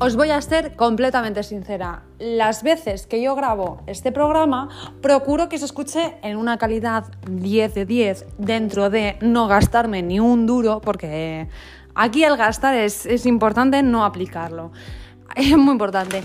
os voy a ser completamente sincera. Las veces que yo grabo este programa, procuro que se escuche en una calidad 10 de 10 dentro de no gastarme ni un duro, porque aquí el gastar es, es importante no aplicarlo. Es muy importante.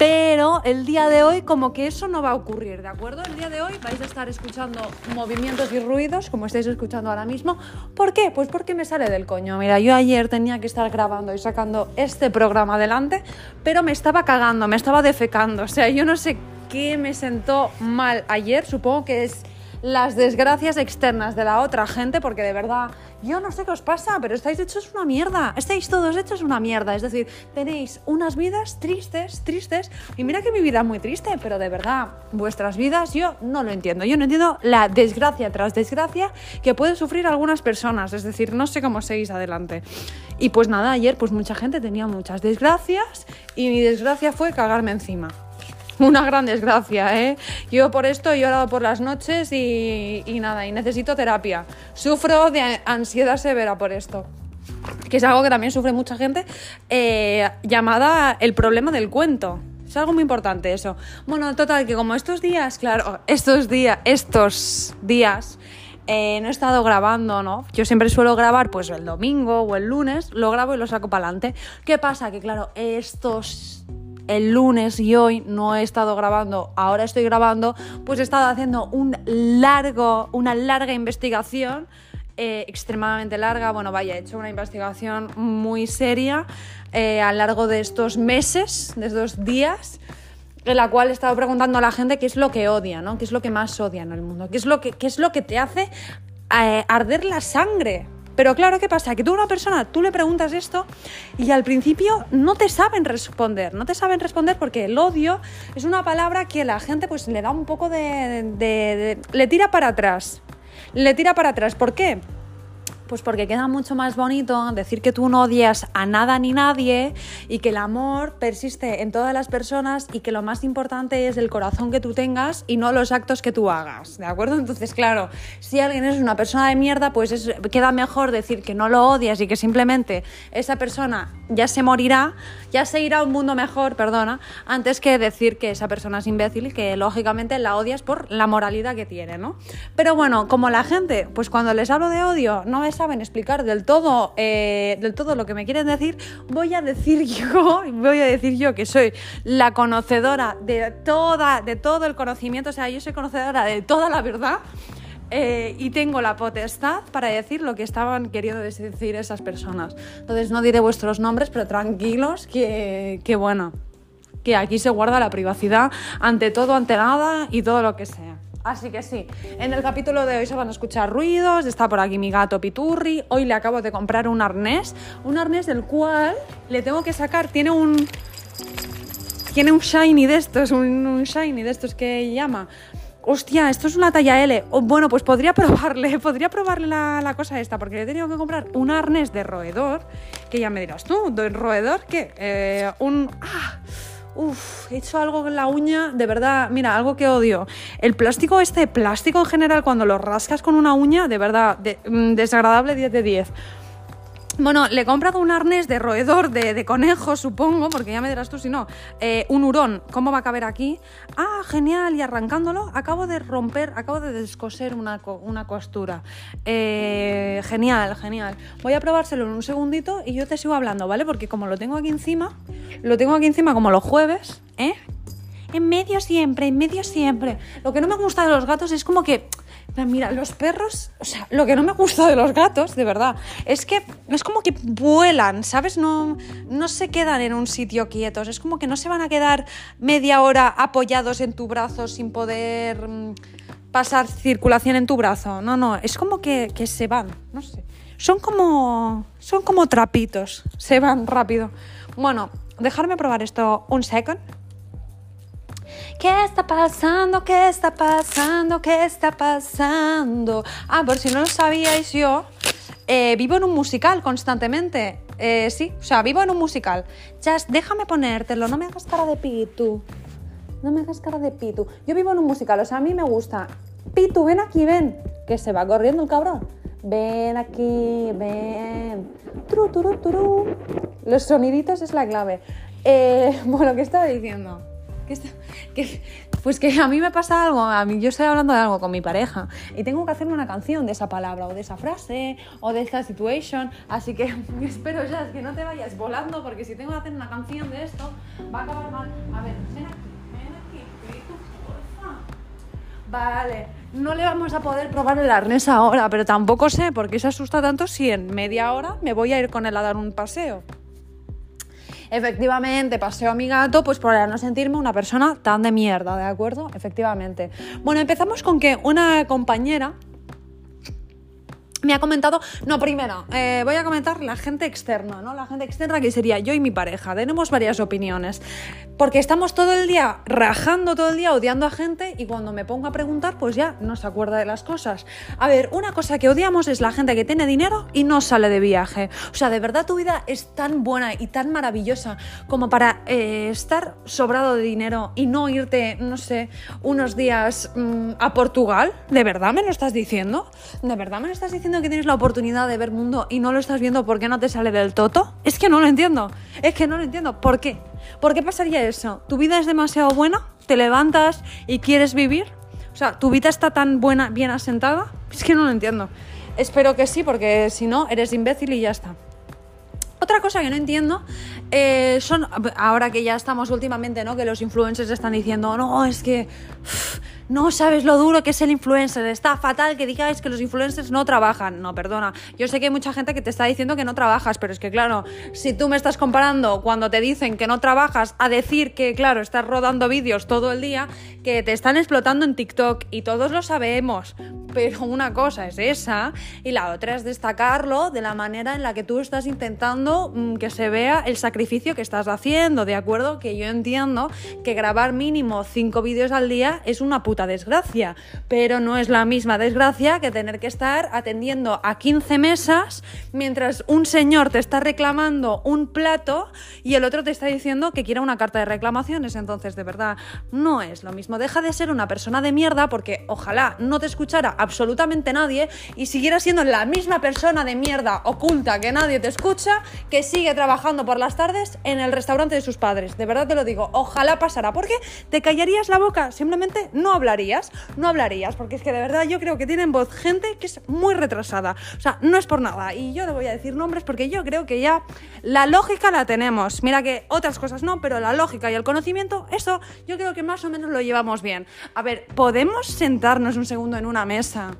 Pero el día de hoy como que eso no va a ocurrir, ¿de acuerdo? El día de hoy vais a estar escuchando movimientos y ruidos, como estáis escuchando ahora mismo. ¿Por qué? Pues porque me sale del coño. Mira, yo ayer tenía que estar grabando y sacando este programa adelante, pero me estaba cagando, me estaba defecando. O sea, yo no sé qué me sentó mal ayer, supongo que es las desgracias externas de la otra gente, porque de verdad, yo no sé qué os pasa, pero estáis hechos una mierda, estáis todos hechos una mierda, es decir, tenéis unas vidas tristes, tristes, y mira que mi vida es muy triste, pero de verdad, vuestras vidas yo no lo entiendo, yo no entiendo la desgracia tras desgracia que pueden sufrir algunas personas, es decir, no sé cómo seguís adelante. Y pues nada, ayer pues mucha gente tenía muchas desgracias y mi desgracia fue cagarme encima una gran desgracia, ¿eh? Yo por esto he llorado por las noches y, nada, y necesito terapia. Sufro de ansiedad severa por esto que es algo que también sufre mucha gente, eh, llamada el problema del cuento. Es algo muy importante eso. Bueno, total, que como estos días, claro, estos días, estos días, eh, no he estado grabando, ¿no? Yo siempre suelo grabar pues el domingo o el lunes, lo grabo y lo saco para adelante. ¿Qué pasa? Que claro, estos el lunes y hoy no he estado grabando, ahora estoy grabando, pues he estado haciendo un largo, una larga investigación. Eh, extremadamente larga, bueno, vaya, he hecho una investigación muy seria eh, a lo largo de estos meses, de estos días, en la cual he estado preguntando a la gente qué es lo que odia, ¿no? ¿Qué es lo que más odia en el mundo? ¿Qué es lo que, qué es lo que te hace eh, arder la sangre? Pero claro, ¿qué pasa? Que tú a una persona, tú le preguntas esto y al principio no te saben responder, no te saben responder porque el odio es una palabra que la gente pues le da un poco de, le tira para atrás, le tira para atrás. ¿Por qué? Pues porque queda mucho más bonito decir que tú no odias a nada ni nadie y que el amor persiste en todas las personas y que lo más importante es el corazón que tú tengas y no los actos que tú hagas, ¿de acuerdo? Entonces, claro, si alguien es una persona de mierda, pues queda mejor decir que no lo odias y que simplemente esa persona ya se morirá, ya se irá a un mundo mejor, perdona, antes que decir que esa persona es imbécil y que lógicamente la odias por la moralidad que tiene, ¿no? Pero bueno, como la gente, pues cuando les hablo de odio, no es saben explicar del todo, eh, del todo lo que me quieren decir, voy a decir yo, voy a decir yo que soy la conocedora de toda, de todo el conocimiento, o sea, yo soy conocedora de toda la verdad. Eh, y tengo la potestad para decir lo que estaban queriendo decir esas personas. Entonces no diré vuestros nombres, pero tranquilos que, que bueno, que aquí se guarda la privacidad ante todo, ante nada y todo lo que sea. Así que sí, en el capítulo de hoy se van a escuchar ruidos, está por aquí mi gato Piturri, hoy le acabo de comprar un arnés, un arnés del cual le tengo que sacar, tiene un... Tiene un shiny de estos, un, shiny de estos que llama. Hostia, esto es una talla L. bueno, pues podría probarle, podría probarle la, cosa esta, porque he tenido que comprar un arnés de roedor, que ya me dirás tú, ¿de roedor qué? Eh, un... ¡Ah! Uf, he hecho algo con la uña, de verdad, mira, algo que odio. El plástico, este plástico en general, cuando lo rascas con una uña, de verdad, mm, desagradable 10 de 10. Bueno, le he comprado un arnés de roedor de, conejo, supongo, porque ya me dirás tú si no. Eh, un hurón, ¿cómo va a caber aquí? Ah, genial, y arrancándolo, acabo de romper, acabo de descoser una, una costura. Eh, genial, genial. Voy a probárselo en un segundito y yo te sigo hablando, ¿vale? Porque como lo tengo aquí encima, lo tengo aquí encima como los jueves, ¿eh? En medio siempre, en medio siempre. Lo que no me gusta de los gatos es como que Mira, los perros, o sea, lo que no me gusta de los gatos, de verdad, es que es como que vuelan, ¿sabes? No, no se quedan en un sitio quietos, es como que no se van a quedar media hora apoyados en tu brazo sin poder mm, pasar circulación en tu brazo. No, no, es como que, que se van, no sé. Son como, son como trapitos, se van rápido. Bueno, dejarme probar esto un second. ¿Qué está pasando? ¿Qué está pasando? ¿Qué está pasando? Ah, por si no lo sabíais yo, eh, vivo en un musical constantemente. Eh, sí, o sea, vivo en un musical. Just, déjame ponértelo, no me hagas cara de pitu. No me hagas cara de pitu. Yo vivo en un musical, o sea, a mí me gusta. Pitu, ven aquí, ven. Que se va corriendo el cabrón. Ven aquí, ven. Tru, turu, turu. Los soniditos es la clave. Eh, bueno, ¿qué estaba diciendo? Pues que a mí me pasa algo, a mí, yo estoy hablando de algo con mi pareja y tengo que hacerme una canción de esa palabra o de esa frase o de esta situation, así que espero ya que no te vayas volando porque si tengo que hacer una canción de esto va a acabar mal. A ver, ven aquí, ven aquí, porfa. Vale, no le vamos a poder probar el arnés ahora, pero tampoco sé por qué se asusta tanto si en media hora me voy a ir con él a dar un paseo efectivamente paseo a mi gato, pues para no sentirme una persona tan de mierda, ¿de acuerdo? Efectivamente. Bueno, empezamos con que una compañera me ha comentado, no, primero, eh, voy a comentar la gente externa, ¿no? La gente externa que sería yo y mi pareja. Tenemos varias opiniones. Porque estamos todo el día rajando, todo el día odiando a gente y cuando me pongo a preguntar, pues ya no se acuerda de las cosas. A ver, una cosa que odiamos es la gente que tiene dinero y no sale de viaje. O sea, de verdad tu vida es tan buena y tan maravillosa como para eh, estar sobrado de dinero y no irte, no sé, unos días mm, a Portugal. ¿De verdad me lo estás diciendo? ¿De verdad me lo estás diciendo? que tienes la oportunidad de ver mundo y no lo estás viendo porque no te sale del toto? Es que no lo entiendo. Es que no lo entiendo. ¿Por qué? ¿Por qué pasaría eso? ¿Tu vida es demasiado buena? ¿Te levantas y quieres vivir? O sea, ¿tu vida está tan buena, bien asentada? Es que no lo entiendo. Espero que sí, porque si no, eres imbécil y ya está. Otra cosa que no entiendo eh, son, ahora que ya estamos últimamente, ¿no? Que los influencers están diciendo, no, es que no sabes lo duro que es el influencer, está fatal que digáis que los influencers no trabajan. No, perdona, yo sé que hay mucha gente que te está diciendo que no trabajas, pero es que claro, si tú me estás comparando cuando te dicen que no trabajas a decir que, claro, estás rodando vídeos todo el día, que te están explotando en TikTok y todos lo sabemos, pero una cosa es esa y la otra es destacarlo de la manera en la que tú estás intentando mm, que se vea el sacrificio que estás haciendo, ¿de acuerdo? Que yo entiendo que grabar mínimo cinco vídeos al día es una puta desgracia, pero no es la misma desgracia que tener que estar atendiendo a 15 mesas mientras un señor te está reclamando un plato y el otro te está diciendo que quiere una carta de reclamaciones. Entonces, de verdad, no es lo mismo. Deja de ser una persona de mierda porque ojalá no te escuchara absolutamente nadie y siguiera siendo la misma persona de mierda oculta que nadie te escucha que sigue trabajando por las tardes en el restaurante de sus padres. De verdad te lo digo, ojalá pasara porque te callarías la boca, simplemente no hablarías hablarías, no hablarías, porque es que de verdad yo creo que tienen voz gente que es muy retrasada. O sea, no es por nada. Y yo no voy a decir nombres porque yo creo que ya la lógica la tenemos. Mira que otras cosas no, pero la lógica y el conocimiento, eso yo creo que más o menos lo llevamos bien. A ver, ¿podemos sentarnos un segundo en una mesa?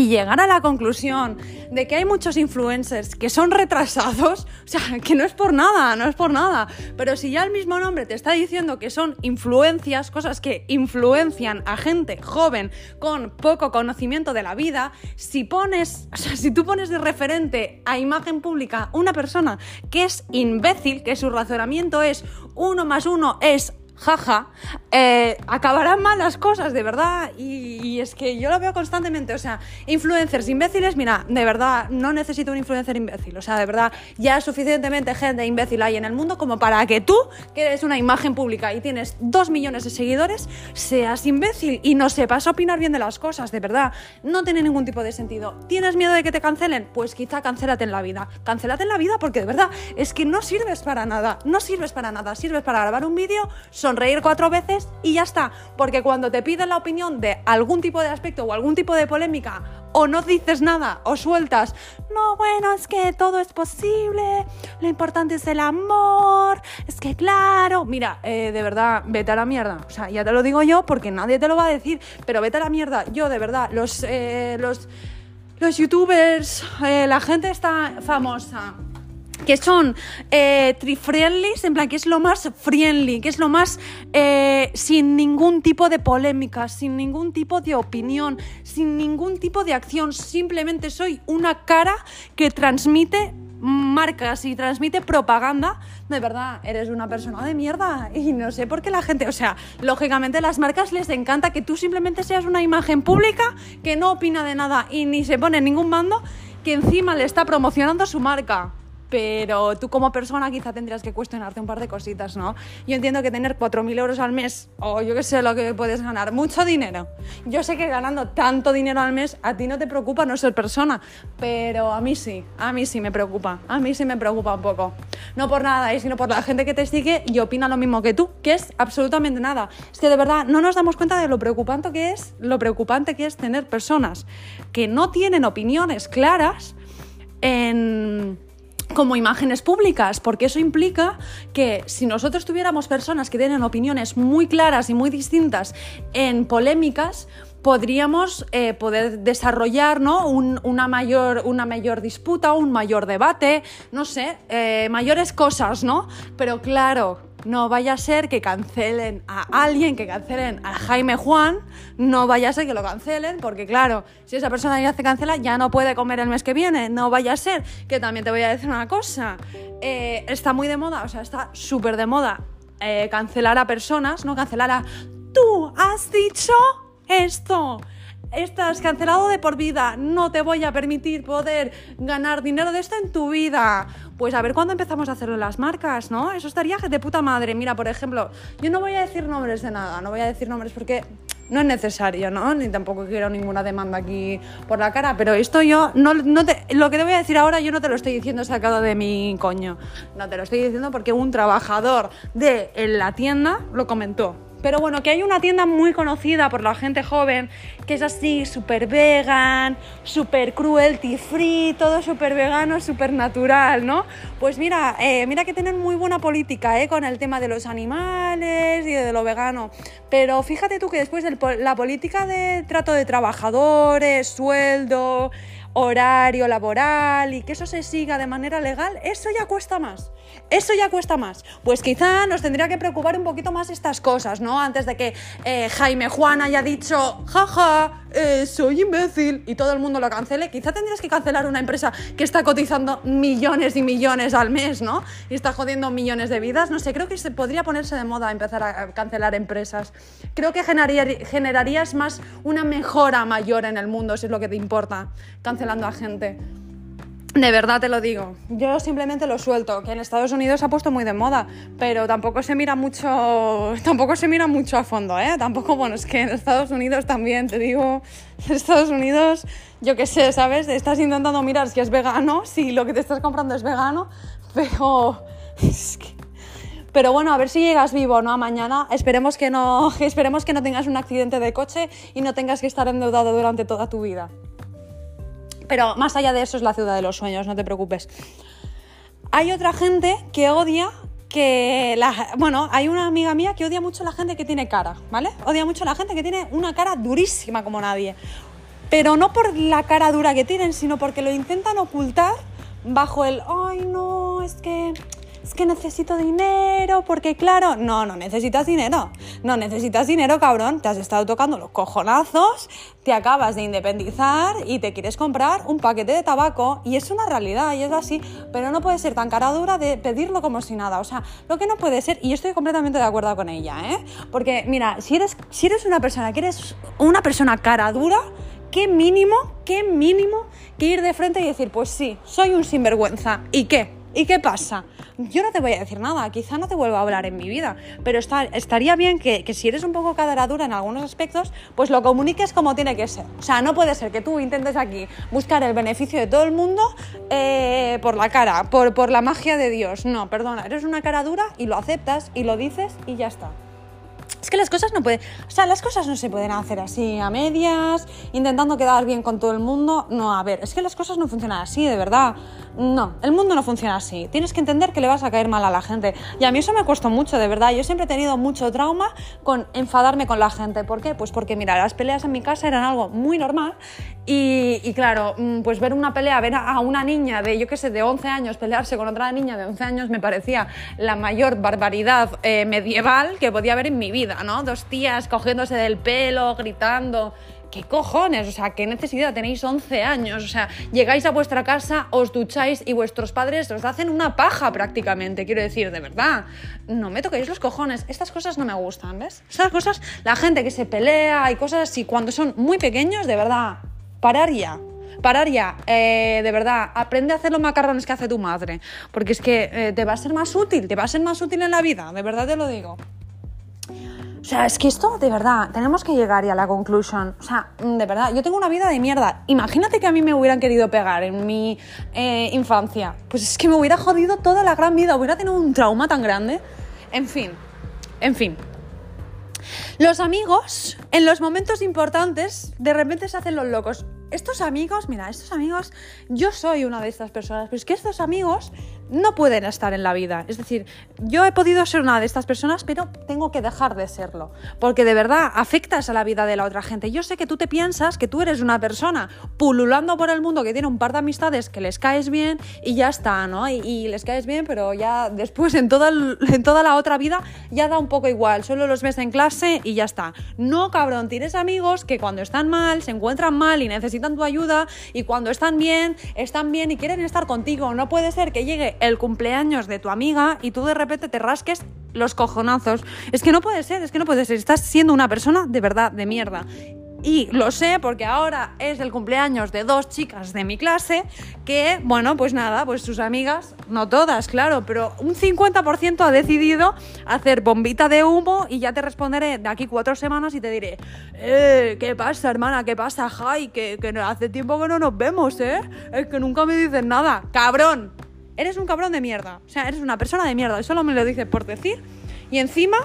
Y llegar a la conclusión de que hay muchos influencers que son retrasados, o sea, que no es por nada, no es por nada, pero si ya el mismo nombre te está diciendo que son influencias, cosas que influencian a gente joven con poco conocimiento de la vida, si pones, o sea, si tú pones de referente a imagen pública una persona que es imbécil, que su razonamiento es uno más uno es jaja, eh, acabarán mal las cosas, de verdad. Y, es que yo lo veo constantemente. O sea, influencers imbéciles, mira, de verdad, no necesito un influencer imbécil. O sea, de verdad, ya suficientemente gente imbécil hay en el mundo como para que tú, que eres una imagen pública y tienes dos millones de seguidores, seas imbécil y no sepas opinar bien de las cosas, de verdad. No tiene ningún tipo de sentido. ¿Tienes miedo de que te cancelen? Pues quizá cancélate en la vida. Cancélate en la vida porque de verdad es que no sirves para nada. No sirves para nada. Sirves para grabar un vídeo, sonreír cuatro veces y ya está. Porque cuando te piden la opinión de algún tipo de aspecto o algún tipo de polémica, o no dices nada, o sueltas, no, bueno, es que todo es posible, lo importante es el amor, es que claro, mira, eh, de verdad, vete a la mierda. O sea, ya te lo digo yo porque nadie te lo va a decir, pero vete a la mierda. Yo, de verdad, los, eh, los, los youtubers, eh, la gente está famosa que son eh, en plan que es lo más friendly, que es lo más eh, sin ningún tipo de polémica, sin ningún tipo de opinión, sin ningún tipo de acción, simplemente soy una cara que transmite marcas y transmite propaganda, de verdad, eres una persona de mierda. Y no sé por qué la gente, o sea, lógicamente a las marcas les encanta que tú simplemente seas una imagen pública que no opina de nada y ni se pone ningún mando, que encima le está promocionando su marca pero tú como persona quizá tendrías que cuestionarte un par de cositas, ¿no? Yo entiendo que tener 4.000 euros al mes, o yo qué sé lo que puedes ganar, mucho dinero. Yo sé que ganando tanto dinero al mes a ti no te preocupa no ser persona, pero a mí sí, a mí sí me preocupa, a mí sí me preocupa un poco. no por nada, sino por la gente que te sigue y opina lo mismo que tú, que es absolutamente nada. Es que de verdad no nos damos cuenta de lo preocupante que es, lo preocupante que es tener personas que no tienen opiniones claras en como imágenes públicas, porque eso implica que si nosotros tuviéramos personas que tienen opiniones muy claras y muy distintas en polémicas, podríamos eh, poder desarrollar una, mayor, una mayor disputa, un mayor debate, no sé, eh, mayores cosas, ¿no? Pero claro, no vaya a ser que cancelen a alguien, que cancelen a Jaime Juan, no vaya a ser que lo cancelen, porque claro, si esa persona ya se cancela, ya no puede comer el mes que viene, no vaya a ser, que también te voy a decir una cosa, eh, está muy de moda, o sea, está súper de moda cancelar a personas, no cancelar a... Tú has dicho esto. Estás cancelado de por vida, no te voy a permitir poder ganar dinero de esto en tu vida. Pues a ver cuándo empezamos a hacerlo en las marcas, ¿no? Eso estaría de puta madre. Mira, por ejemplo, yo no voy a decir nombres de nada, no voy a decir nombres porque no es necesario, ¿no? Ni tampoco quiero ninguna demanda aquí por la cara, pero esto yo, no, no te, lo que te voy a decir ahora yo no te lo estoy diciendo sacado de mi coño, no te lo estoy diciendo porque un trabajador de la tienda lo comentó. Pero bueno, que hay una tienda muy conocida por la gente joven, que es así, súper vegan, súper cruelty free, todo súper vegano, súper natural, ¿no? Pues mira, eh, mira que tienen muy buena política ¿eh? con el tema de los animales y de lo vegano. Pero fíjate tú que después la política de trato de trabajadores, sueldo, horario laboral y que eso se siga de manera legal, eso ya cuesta más. Eso ya cuesta más. Pues quizá nos tendría que preocupar un poquito más estas cosas, ¿no? Antes de que eh, Jaime Juan haya dicho, jaja, eh, soy imbécil y todo el mundo lo cancele, quizá tendrías que cancelar una empresa que está cotizando millones y millones al mes, ¿no? Y está jodiendo millones de vidas. No sé, creo que se podría ponerse de moda empezar a cancelar empresas. Creo que generarías más una mejora mayor en el mundo, si es lo que te importa, cancelando a gente. De verdad te lo digo. Yo simplemente lo suelto, que en Estados Unidos se ha puesto muy de moda, pero tampoco se mira mucho, tampoco se mira mucho a fondo, ¿eh? Tampoco, bueno, es que en Estados Unidos también, te digo, en Estados Unidos, yo qué sé, ¿sabes? Estás intentando mirar si es vegano, si lo que te estás comprando es vegano, pero pero bueno, a ver si llegas vivo, ¿no? A mañana. Esperemos que no, esperemos que no tengas un accidente de coche y no tengas que estar endeudado durante toda tu vida. Pero más allá de eso es la ciudad de los sueños, no te preocupes. Hay otra gente que odia que la, bueno, hay una amiga mía que odia mucho a la gente que tiene cara, ¿vale? Odia mucho a la gente que tiene una cara durísima como nadie. Pero no por la cara dura que tienen, sino porque lo intentan ocultar bajo el, ay no, es que es que necesito dinero, porque claro, no, no necesitas dinero, no necesitas dinero, cabrón, te has estado tocando los cojonazos, te acabas de independizar y te quieres comprar un paquete de tabaco. Y es una realidad y es así, pero no puede ser tan cara dura de pedirlo como si nada, o sea, lo que no puede ser, y yo estoy completamente de acuerdo con ella, ¿eh? Porque mira, si eres, si eres una persona que eres una persona cara dura, qué mínimo, qué mínimo que ir de frente y decir, pues sí, soy un sinvergüenza, ¿y qué? ¿Y qué pasa? Yo no te voy a decir nada, quizá no te vuelva a hablar en mi vida, pero estaría bien que, si eres un poco cadradura en algunos aspectos, pues lo comuniques como tiene que ser. O sea, no puede ser que tú intentes aquí buscar el beneficio de todo el mundo eh, por la cara, por, por la magia de Dios. No, perdona, eres una cara dura y lo aceptas y lo dices y ya está. Es que las cosas no pueden, o sea, las cosas no se pueden hacer así a medias, intentando quedar bien con todo el mundo. No, a ver, es que las cosas no funcionan así, de verdad. No, el mundo no funciona así. Tienes que entender que le vas a caer mal a la gente. Y a mí eso me costó mucho, de verdad. Yo siempre he tenido mucho trauma con enfadarme con la gente. ¿Por qué? Pues porque, mira, las peleas en mi casa eran algo muy normal. Y, claro, mm, pues ver una pelea, ver a una niña de, yo qué sé, de 11 años pelearse con otra niña de 11 años me parecía la mayor barbaridad eh, medieval que podía haber en mi vida, ¿no? Dos tías cogiéndose del pelo, gritando. ¿Qué cojones? O sea, ¿qué necesidad? Tenéis 11 años. O sea, llegáis a vuestra casa, os ducháis y vuestros padres os hacen una paja prácticamente. Quiero decir, de verdad, no me toquéis los cojones. Estas cosas no me gustan, ¿ves? Estas cosas, la gente que se pelea y cosas así, cuando son muy pequeños, de verdad, parar ya. Parar ya, eh, de verdad, aprende a hacer los macarrones que hace tu madre, porque es que eh, te va a ser más útil, te va a ser más útil en la vida, de verdad te lo digo. O sea, es que esto, de verdad, tenemos que llegar ya a la conclusión. O sea, mm, de verdad, yo tengo una vida de mierda. Imagínate que a mí me hubieran querido pegar en mi eh, infancia. Pues es que me hubiera jodido toda la gran vida, hubiera tenido un trauma tan grande. En fin, en fin. Los amigos, en los momentos importantes, de repente se hacen los locos. Estos amigos, mira, estos amigos, yo soy una de estas personas, pero es que estos amigos no pueden estar en la vida. Es decir, yo he podido ser una de estas personas, pero tengo que dejar de serlo. Porque de verdad afectas a la vida de la otra gente. Yo sé que tú te piensas que tú eres una persona pululando por el mundo que tiene un par de amistades que les caes bien y ya está, ¿no? Y, les caes bien, pero ya después en toda, en toda la otra vida ya da un poco igual. Solo los ves en clase y ya está. No, cabrón, tienes amigos que cuando están mal, se encuentran mal y necesitan tu ayuda y cuando están bien, están bien y quieren estar contigo. No puede ser que llegue el cumpleaños de tu amiga y tú de repente te rasques los cojonazos. Es que no puede ser, es que no puede ser. Estás siendo una persona de verdad de mierda. Y lo sé porque ahora es el cumpleaños de dos chicas de mi clase que, bueno, pues nada, pues sus amigas, no todas, claro, pero un 50% ha decidido hacer bombita de humo y ya te responderé de aquí cuatro semanas y te diré, eh, ¿qué pasa, hermana? ¿Qué pasa, Jai? Que, que hace tiempo que no nos vemos, ¿eh? Es que nunca me dicen nada. ¡Cabrón! Eres un cabrón de mierda. O sea, eres una persona de mierda. Y solo me lo dices por decir. Y encima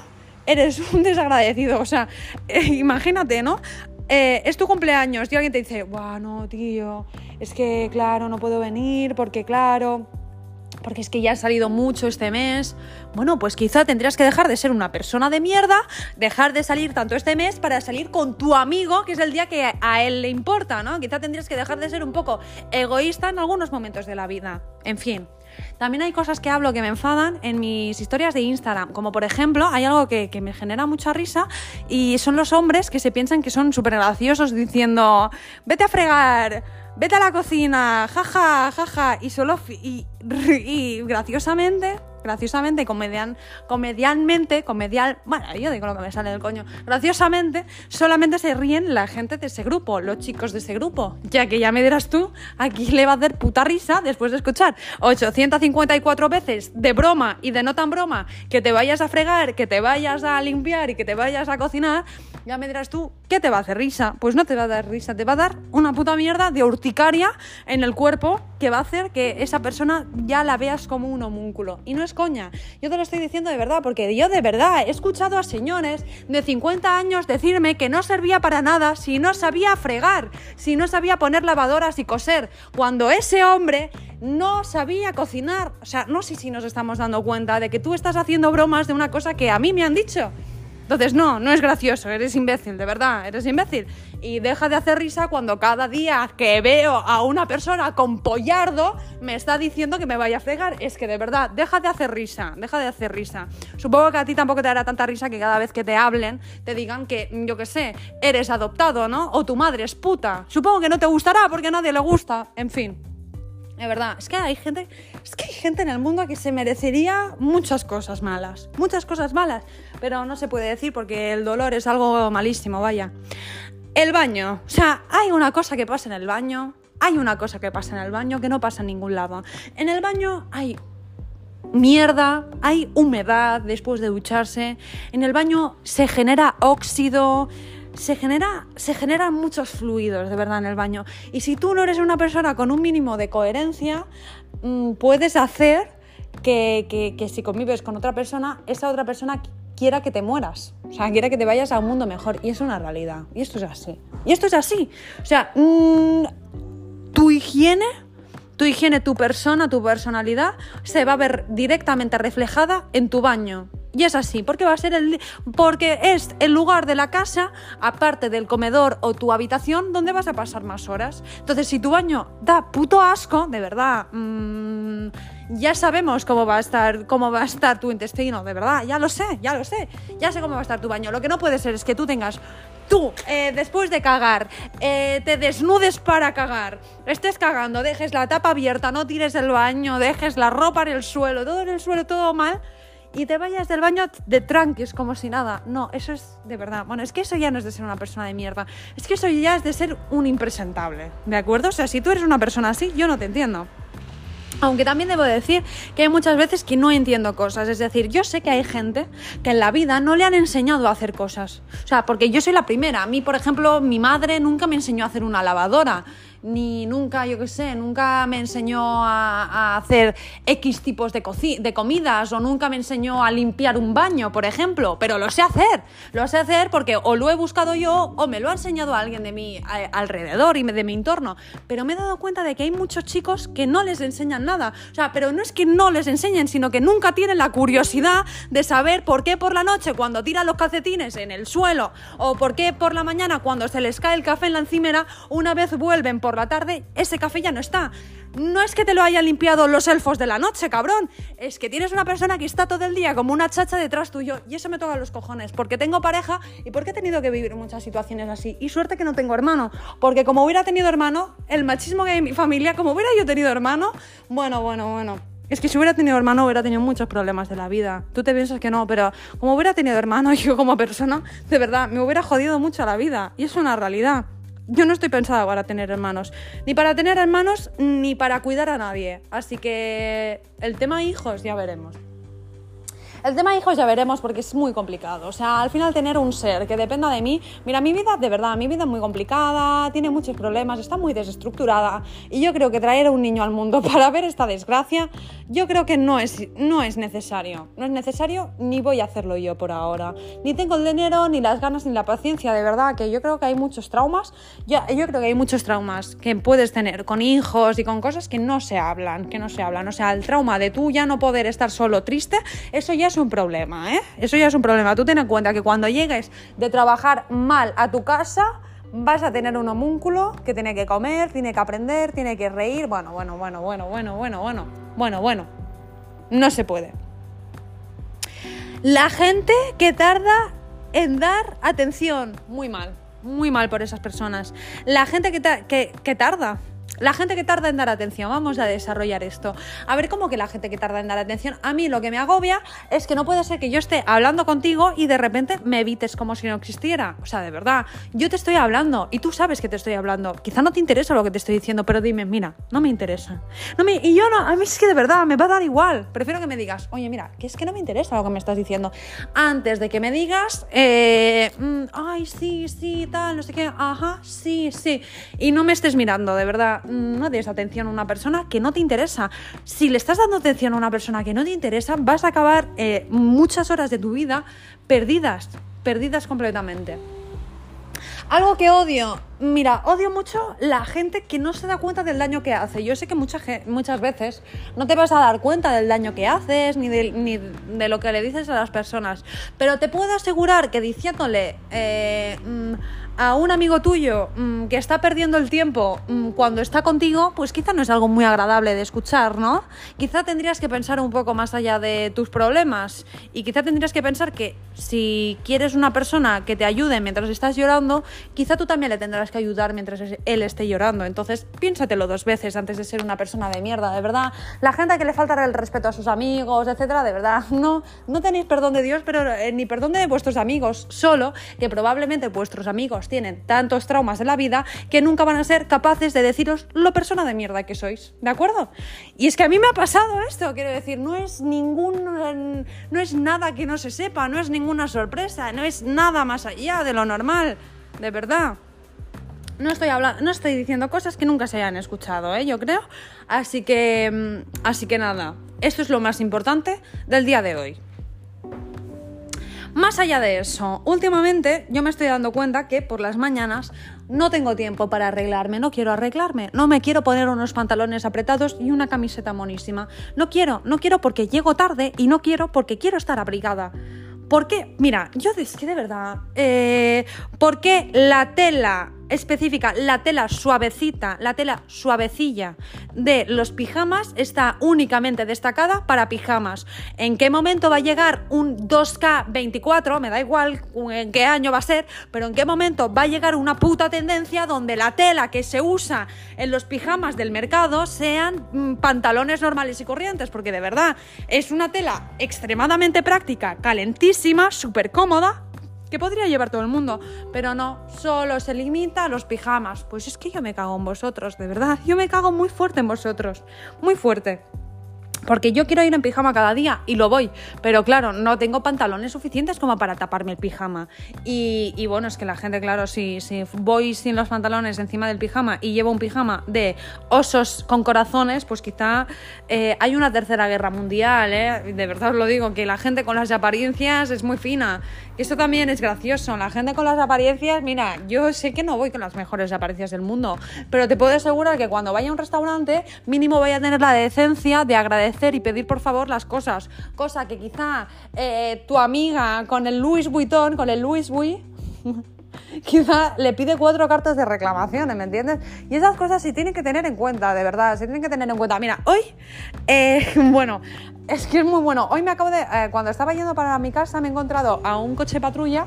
eres un desagradecido. O sea, eh, imagínate, ¿no? Eh, es tu cumpleaños y alguien te dice, guau, no, tío, es que, claro, no puedo venir porque, claro, porque es que ya ha salido mucho este mes. Bueno, pues quizá tendrías que dejar de ser una persona de mierda, dejar de salir tanto este mes para salir con tu amigo, que es el día que a él le importa, ¿no? Quizá tendrías que dejar de ser un poco egoísta en algunos momentos de la vida. En fin. También hay cosas que hablo que me enfadan en mis historias de Instagram, como por ejemplo, hay algo que, me genera mucha risa y son los hombres que se piensan que son súper graciosos diciendo, vete a fregar, vete a la cocina, jaja, jaja, y solo, y, y graciosamente graciosamente, comedian, comedianmente, comedial, bueno, yo digo lo que me sale del coño, graciosamente, solamente se ríen la gente de ese grupo, los chicos de ese grupo, ya que ya me dirás tú, aquí le va a hacer puta risa después de escuchar 854 veces de broma y de no tan broma, que te vayas a fregar, que te vayas a limpiar y que te vayas a cocinar, ya me dirás tú, ¿qué te va a hacer risa? Pues no te va a dar risa, te va a dar una puta mierda de urticaria en el cuerpo que va a hacer que esa persona ya la veas como un homúnculo. Y no es coña, yo te lo estoy diciendo de verdad, porque yo de verdad he escuchado a señores de 50 años decirme que no servía para nada si no sabía fregar, si no sabía poner lavadoras y coser, cuando ese hombre no sabía cocinar. O sea, no sé si nos estamos dando cuenta de que tú estás haciendo bromas de una cosa que a mí me han dicho. Entonces, no, no es gracioso, eres imbécil, de verdad, eres imbécil. Y deja de hacer risa cuando cada día que veo a una persona con pollardo me está diciendo que me vaya a fregar. Es que de verdad, deja de hacer risa, deja de hacer risa. Supongo que a ti tampoco te hará tanta risa que cada vez que te hablen te digan que, yo qué sé, eres adoptado, ¿no? O tu madre es puta. Supongo que no te gustará porque a nadie le gusta. En fin. De verdad, es que hay gente, es que hay gente en el mundo que se merecería muchas cosas malas, muchas cosas malas, pero no se puede decir porque el dolor es algo malísimo, vaya. El baño, o sea, hay una cosa que pasa en el baño, hay una cosa que pasa en el baño que no pasa en ningún lado. En el baño hay mierda, hay humedad después de ducharse, en el baño se genera óxido, se, genera, se generan muchos fluidos, de verdad, en el baño. Y si tú no eres una persona con un mínimo de coherencia, puedes hacer que, si convives con otra persona, esa otra persona quiera que te mueras. O sea, quiera que te vayas a un mundo mejor. Y es una realidad. Y esto es así. Y esto es así. O sea, mm, tu higiene, tu higiene, tu persona, tu personalidad, se va a ver directamente reflejada en tu baño. Y es así, porque va a ser el porque es el lugar de la casa, aparte del comedor o tu habitación, donde vas a pasar más horas. Entonces, si tu baño da puto asco, de verdad, mmm, ya sabemos cómo va a estar, cómo va a estar tu intestino, de verdad, ya lo sé, ya lo sé, ya sé cómo va a estar tu baño. Lo que no puede ser es que tú tengas tú, eh, después de cagar, eh, te desnudes para cagar, estés cagando, dejes la tapa abierta, no tires el baño, dejes la ropa en el suelo, todo en el suelo, todo mal, y te vayas del baño de tranquis, como si nada. No, eso es de verdad. Bueno, es que eso ya no es de ser una persona de mierda. Es que eso ya es de ser un impresentable. ¿De acuerdo? O sea, si tú eres una persona así, yo no te entiendo. Aunque también debo decir que hay muchas veces que no entiendo cosas. Es decir, yo sé que hay gente que en la vida no le han enseñado a hacer cosas. O sea, porque yo soy la primera. A mí, por ejemplo, mi madre nunca me enseñó a hacer una lavadora ni nunca, yo qué sé, nunca me enseñó a, hacer X tipos de, de, comidas o nunca me enseñó a limpiar un baño, por ejemplo, pero lo sé hacer. Lo sé hacer porque o lo he buscado yo o me lo ha enseñado alguien de mi alrededor y de mi entorno. Pero me he dado cuenta de que hay muchos chicos que no les enseñan nada. O sea, pero no es que no les enseñen, sino que nunca tienen la curiosidad de saber por qué por la noche cuando tiran los calcetines en el suelo o por qué por la mañana cuando se les cae el café en la encimera, una vez vuelven por la tarde, ese café ya no está. No es que te lo hayan limpiado los elfos de la noche, cabrón. Es que tienes una persona que está todo el día como una chacha detrás tuyo y eso me toca los cojones. Porque tengo pareja y porque he tenido que vivir muchas situaciones así. Y suerte que no tengo hermano. Porque como hubiera tenido hermano, el machismo que hay en mi familia, como hubiera yo tenido hermano, bueno, bueno, bueno. Es que si hubiera tenido hermano hubiera tenido muchos problemas de la vida. Tú te piensas que no, pero como hubiera tenido hermano yo como persona, de verdad, me hubiera jodido mucho la vida. Y es una realidad. Yo no estoy pensada para tener hermanos, ni para tener hermanos, ni para cuidar a nadie. Así que el tema hijos ya veremos. El tema hijos ya veremos porque es muy complicado. O sea, al final tener un ser que dependa de mí, mira, mi vida de verdad, mi vida es muy complicada, tiene muchos problemas, está muy desestructurada y yo creo que traer a un niño al mundo para ver esta desgracia, yo creo que no es, no es necesario. No es necesario ni voy a hacerlo yo por ahora. Ni tengo el dinero, ni las ganas, ni la paciencia, de verdad, que yo creo que hay muchos traumas. Yo, yo creo que hay muchos traumas que puedes tener con hijos y con cosas que no se hablan, que no se hablan. O sea, el trauma de tú ya no poder estar solo triste, eso ya es un problema, ¿eh? Eso ya es un problema. Tú ten en cuenta que cuando llegues de trabajar mal a tu casa, vas a tener un homúnculo que tiene que comer, tiene que aprender, tiene que reír. Bueno, bueno, bueno, bueno, bueno, bueno, bueno, bueno, bueno. No se puede. La gente que tarda en dar atención, muy mal, muy mal por esas personas. La gente que, que, que tarda la gente que tarda en dar atención, vamos a desarrollar esto. A ver, ¿cómo que la gente que tarda en dar atención? A mí lo que me agobia es que no puede ser que yo esté hablando contigo y de repente me evites como si no existiera. O sea, de verdad, yo te estoy hablando y tú sabes que te estoy hablando. Quizá no te interesa lo que te estoy diciendo, pero dime, mira, no me interesa. No me, y yo no, a mí es que de verdad me va a dar igual. Prefiero que me digas, oye, mira, que es que no me interesa lo que me estás diciendo. Antes de que me digas, eh, mm, ay, sí, sí, tal, no sé qué, ajá, sí, sí. Y no me estés mirando, de verdad no des atención a una persona que no te interesa. Si le estás dando atención a una persona que no te interesa, vas a acabar eh, muchas horas de tu vida perdidas, perdidas completamente. Algo que odio, mira, odio mucho la gente que no se da cuenta del daño que hace. Yo sé que mucha, muchas veces no te vas a dar cuenta del daño que haces ni de, ni de lo que le dices a las personas, pero te puedo asegurar que diciéndole... Eh, mm, a un amigo tuyo mm, que está perdiendo el tiempo mm, cuando está contigo, pues quizá no es algo muy agradable de escuchar, ¿no? Quizá tendrías que pensar un poco más allá de tus problemas y quizá tendrías que pensar que si quieres una persona que te ayude mientras estás llorando, quizá tú también le tendrás que ayudar mientras él esté llorando. Entonces, piénsatelo dos veces antes de ser una persona de mierda, de verdad. La gente que le falta el respeto a sus amigos, etcétera, de verdad, no, no tenéis perdón de Dios, pero eh, ni perdón de vuestros amigos, solo que probablemente vuestros amigos tienen tantos traumas de la vida que nunca van a ser capaces de deciros lo persona de mierda que sois, ¿de acuerdo? Y es que a mí me ha pasado esto, quiero decir, no es ningún no es nada que no se sepa, no es ninguna sorpresa, no es nada más allá de lo normal, de verdad. No estoy hablando, no estoy diciendo cosas que nunca se hayan escuchado, ¿eh? yo creo. Así que, mm, así que nada, esto es lo más importante del día de hoy. Más allá de eso, últimamente yo me estoy dando cuenta que por las mañanas no tengo tiempo para arreglarme, no quiero arreglarme, no me quiero poner unos pantalones apretados y una camiseta monísima. No quiero, no quiero porque llego tarde y no quiero porque quiero estar abrigada. ¿Por qué? Mira, yo es que de verdad, eh, ¿por qué la tela específica, la tela suavecita, la tela suavecilla de los pijamas está únicamente destacada para pijamas. ¿En qué momento va a llegar un 2K24? Me da igual en qué año va a ser, pero en qué momento va a llegar una puta tendencia donde la tela que se usa en los pijamas del mercado sean mm, pantalones normales y corrientes, porque de verdad es una tela extremadamente práctica, calentísima, súper cómoda, que podría llevar todo el mundo, pero no, solo se limita a los pijamas. Pues es que yo me cago en vosotros, de verdad, yo me cago muy fuerte en vosotros, muy fuerte. Porque yo quiero ir en pijama cada día y lo voy, pero claro, no tengo pantalones suficientes como para taparme el pijama. Y, bueno, es que la gente, claro, si, si, voy sin los pantalones encima del pijama y llevo un pijama de osos con corazones, pues quizá eh, hay una tercera guerra mundial, ¿eh? De verdad os lo digo, que la gente con las apariencias es muy fina. Esto también es gracioso. La gente con las apariencias, mira, yo sé que no voy con las mejores apariencias del mundo, pero te puedo asegurar que cuando vaya a un restaurante, mínimo voy a tener la decencia de agradecer y pedir por favor las cosas. Cosa que quizá eh, tu amiga con el Louis Vuitton, con el Louis Vuitton, quizá le pide cuatro cartas de reclamaciones, ¿me entiendes? Y esas cosas sí tienen que tener en cuenta, de verdad, se tienen que tener en cuenta. Mira, hoy, eh, bueno, es que es muy bueno. Hoy me acabo de, eh, cuando estaba yendo para mi casa, me he encontrado a un coche patrulla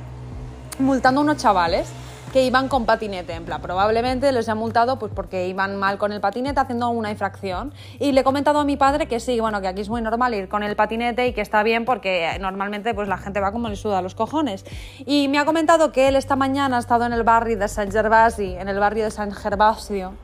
multando a unos chavales que iban con patinete. En plan, probablemente les ha multado pues porque iban mal con el patinete haciendo una infracción. Y le he comentado a mi padre que sí, bueno, que aquí es muy normal ir con el patinete y que está bien porque normalmente pues la gente va como le suda los cojones. Y me ha comentado que él esta mañana ha estado en el barrio de San Gervasi, en el barrio de San Gervasio.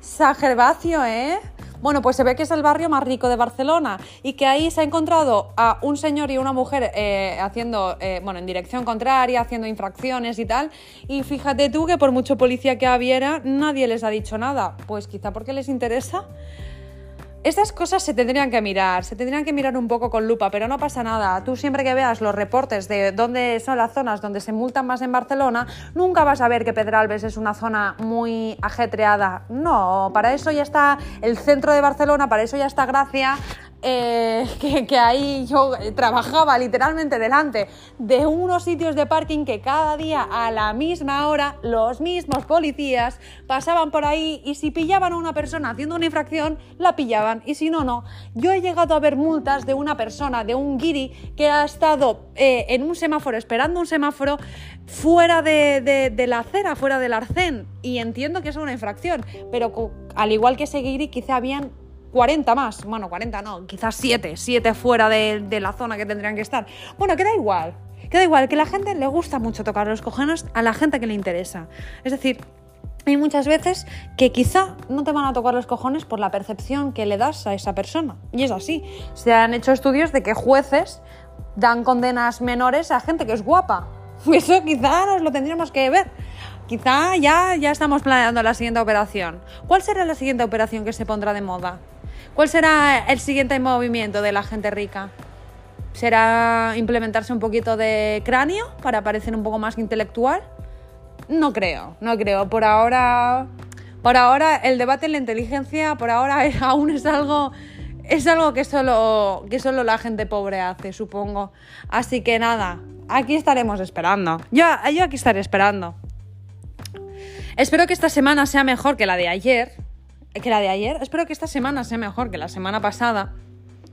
San Gervasio, ¿eh? Bueno, pues se ve que es el barrio más rico de Barcelona y que ahí se ha encontrado a un señor y una mujer eh, haciendo, eh, bueno, en dirección contraria, haciendo infracciones y tal. Y fíjate tú que por mucho policía que hubiera, nadie les ha dicho nada. Pues quizá porque les interesa. Estas cosas se tendrían que mirar, se tendrían que mirar un poco con lupa, pero no pasa nada. Tú siempre que veas los reportes de dónde son las zonas donde se multan más en Barcelona, nunca vas a ver que Pedralbes es una zona muy ajetreada. No, para eso ya está el centro de Barcelona, para eso ya está Gracia, eh, que, ahí yo trabajaba literalmente delante de unos sitios de parking que cada día a la misma hora los mismos policías pasaban por ahí y si pillaban a una persona haciendo una infracción, la pillaban y si no, no. Yo he llegado a ver multas de una persona, de un guiri, que ha estado eh, en un semáforo, esperando un semáforo fuera de, de, la acera, fuera del arcén y entiendo que es una infracción, pero al igual que ese guiri quizá habían 40 más, bueno, 40 no, quizás 7, 7 fuera de, la zona que tendrían que estar. Bueno, queda igual, queda igual, que la gente le gusta mucho tocar los cojones a la gente que le interesa. Es decir, hay muchas veces que quizá no te van a tocar los cojones por la percepción que le das a esa persona. Y es así. Se han hecho estudios de que jueces dan condenas menores a gente que es guapa. Eso quizá nos lo tendríamos que ver. Quizá ya, ya estamos planeando la siguiente operación. ¿Cuál será la siguiente operación que se pondrá de moda? ¿Cuál será el siguiente movimiento de la gente rica? ¿Será implementarse un poquito de cráneo para parecer un poco más intelectual? No creo, no creo. Por ahora, por ahora el debate en la inteligencia, por ahora aún es algo, es algo que solo, que solo la gente pobre hace, supongo. Así que nada, aquí estaremos esperando. Yo, yo aquí estaré esperando. Espero que esta semana sea mejor que la de ayer, que la de ayer. Espero que esta semana sea mejor que la semana pasada.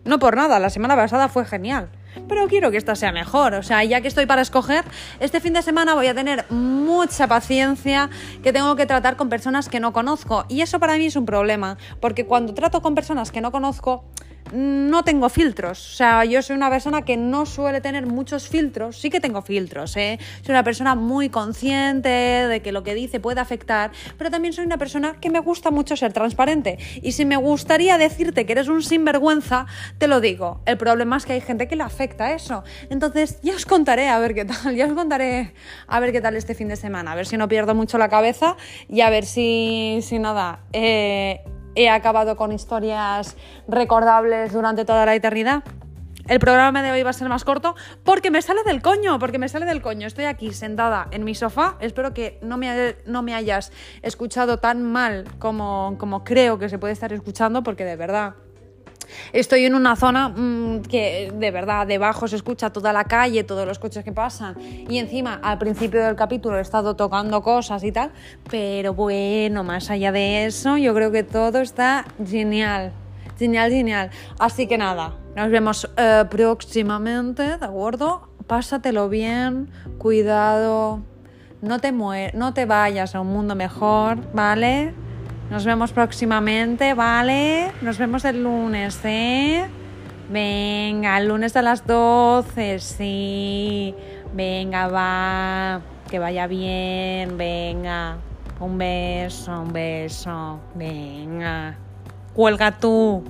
No por nada, la semana pasada fue genial. Pero quiero que esta sea mejor. O sea, ya que estoy para escoger, este fin de semana voy a tener mucha paciencia que tengo que tratar con personas que no conozco. Y eso para mí es un problema. Porque cuando trato con personas que no conozco, no tengo filtros. O sea, yo soy una persona que no suele tener muchos filtros. Sí que tengo filtros, ¿eh? Soy una persona muy consciente de que lo que dice puede afectar, pero también soy una persona que me gusta mucho ser transparente. Y si me gustaría decirte que eres un sinvergüenza, te lo digo. El problema es que hay gente que le afecta eso. Entonces, ya os contaré a ver qué tal. Ya os contaré a ver qué tal este fin de semana. A ver si no pierdo mucho la cabeza y a ver si, si nada. Eh, he acabado con historias recordables durante toda la eternidad. El programa de hoy va a ser más corto porque me sale del coño, porque me sale del coño. Estoy aquí sentada en mi sofá. Espero que no me, no me hayas escuchado tan mal como, como creo que se puede estar escuchando, porque de verdad Estoy en una zona mm, que de verdad debajo se escucha toda la calle, todos los coches que pasan y encima al principio del capítulo he estado tocando cosas y tal, pero bueno, más allá de eso yo creo que todo está genial, genial, genial. Así que nada, nos vemos eh, próximamente, ¿de acuerdo? Pásatelo bien, cuidado, no te, no te vayas a un mundo mejor, ¿vale? Nos vemos próximamente, ¿vale? Nos vemos el lunes, ¿eh? Venga, el lunes a las 12, sí. Venga, va. Que vaya bien, venga. Un beso, un beso. Venga. Cuelga tú.